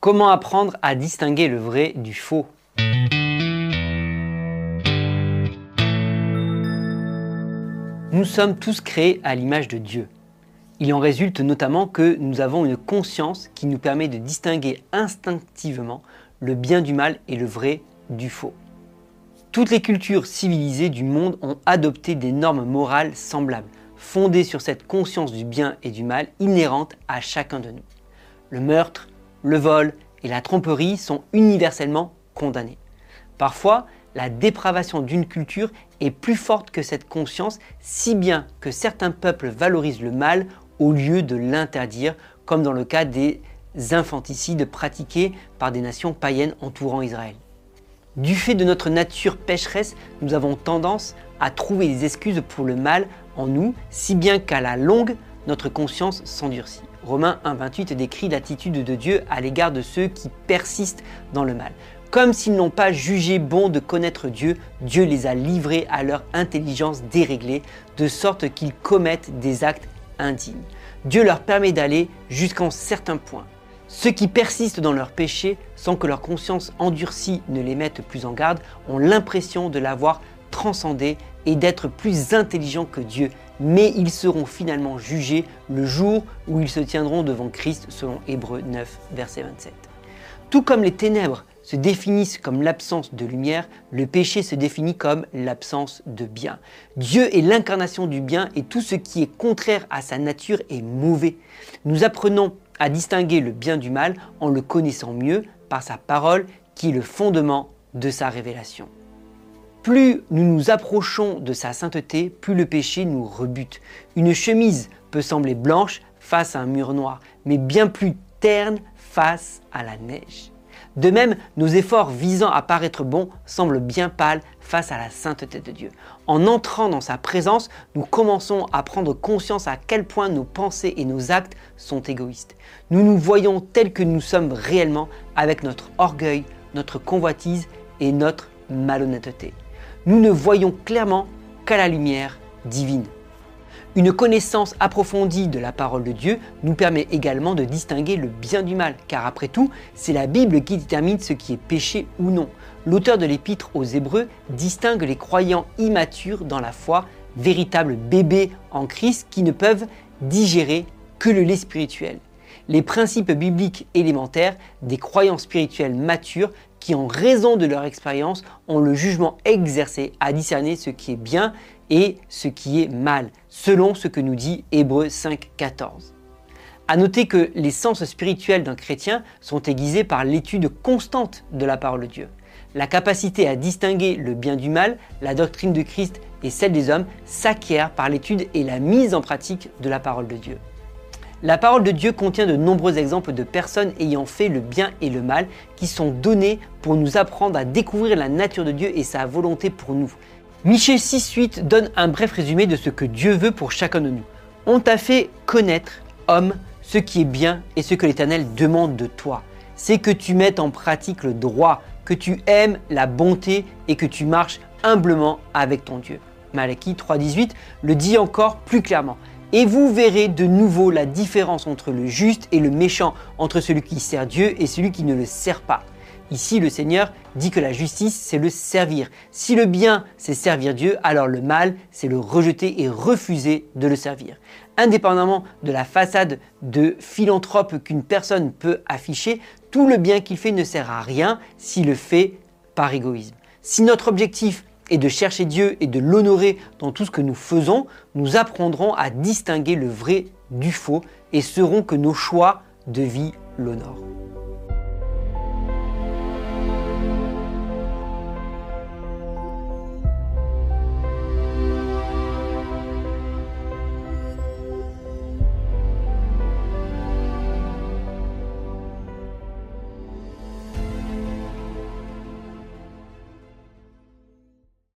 Comment apprendre à distinguer le vrai du faux? Nous sommes tous créés à l'image de Dieu. Il en résulte notamment que nous avons une conscience qui nous permet de distinguer instinctivement le bien du mal et le vrai du faux. Toutes les cultures civilisées du monde ont adopté des normes morales semblables, fondées sur cette conscience du bien et du mal inhérente à chacun de nous. Le meurtre, le vol et la tromperie sont universellement condamnés. Parfois, la dépravation d'une culture est plus forte que cette conscience, si bien que certains peuples valorisent le mal au lieu de l'interdire, comme dans le cas des infanticides pratiqués par des nations païennes entourant Israël. Du fait de notre nature pécheresse, nous avons tendance à trouver des excuses pour le mal en nous, si bien qu'à la longue, notre conscience s'endurcit. Romains 1.28 décrit l'attitude de Dieu à l'égard de ceux qui persistent dans le mal. Comme s'ils n'ont pas jugé bon de connaître Dieu, Dieu les a livrés à leur intelligence déréglée, de sorte qu'ils commettent des actes indignes. Dieu leur permet d'aller jusqu'à un certain point. Ceux qui persistent dans leur péché sans que leur conscience endurcie ne les mette plus en garde ont l'impression de l'avoir transcendé et d'être plus intelligents que Dieu, mais ils seront finalement jugés le jour où ils se tiendront devant Christ selon Hébreux 9, verset 27. Tout comme les ténèbres se définissent comme l'absence de lumière, le péché se définit comme l'absence de bien. Dieu est l'incarnation du bien et tout ce qui est contraire à sa nature est mauvais. Nous apprenons à distinguer le bien du mal en le connaissant mieux par sa parole qui est le fondement de sa révélation. Plus nous nous approchons de sa sainteté, plus le péché nous rebute. Une chemise peut sembler blanche face à un mur noir, mais bien plus terne face à la neige. De même, nos efforts visant à paraître bons semblent bien pâles face à la sainteté de Dieu. En entrant dans sa présence, nous commençons à prendre conscience à quel point nos pensées et nos actes sont égoïstes. Nous nous voyons tels que nous sommes réellement avec notre orgueil, notre convoitise et notre malhonnêteté nous ne voyons clairement qu'à la lumière divine. Une connaissance approfondie de la parole de Dieu nous permet également de distinguer le bien du mal, car après tout, c'est la Bible qui détermine ce qui est péché ou non. L'auteur de l'épître aux Hébreux distingue les croyants immatures dans la foi, véritables bébés en Christ qui ne peuvent digérer que le lait spirituel. Les principes bibliques élémentaires des croyants spirituels matures qui, en raison de leur expérience, ont le jugement exercé à discerner ce qui est bien et ce qui est mal, selon ce que nous dit Hébreu 5.14. À noter que les sens spirituels d'un chrétien sont aiguisés par l'étude constante de la parole de Dieu. La capacité à distinguer le bien du mal, la doctrine de Christ et celle des hommes s'acquiert par l'étude et la mise en pratique de la parole de Dieu. La parole de Dieu contient de nombreux exemples de personnes ayant fait le bien et le mal qui sont donnés pour nous apprendre à découvrir la nature de Dieu et sa volonté pour nous. Michel 6.8 donne un bref résumé de ce que Dieu veut pour chacun de nous. On t'a fait connaître, homme, ce qui est bien et ce que l'Éternel demande de toi. C'est que tu mettes en pratique le droit, que tu aimes la bonté et que tu marches humblement avec ton Dieu. Malachie 3.18 le dit encore plus clairement. Et vous verrez de nouveau la différence entre le juste et le méchant, entre celui qui sert Dieu et celui qui ne le sert pas. Ici, le Seigneur dit que la justice, c'est le servir. Si le bien, c'est servir Dieu, alors le mal, c'est le rejeter et refuser de le servir. Indépendamment de la façade de philanthrope qu'une personne peut afficher, tout le bien qu'il fait ne sert à rien s'il le fait par égoïsme. Si notre objectif et de chercher Dieu et de l'honorer dans tout ce que nous faisons, nous apprendrons à distinguer le vrai du faux et saurons que nos choix de vie l'honorent.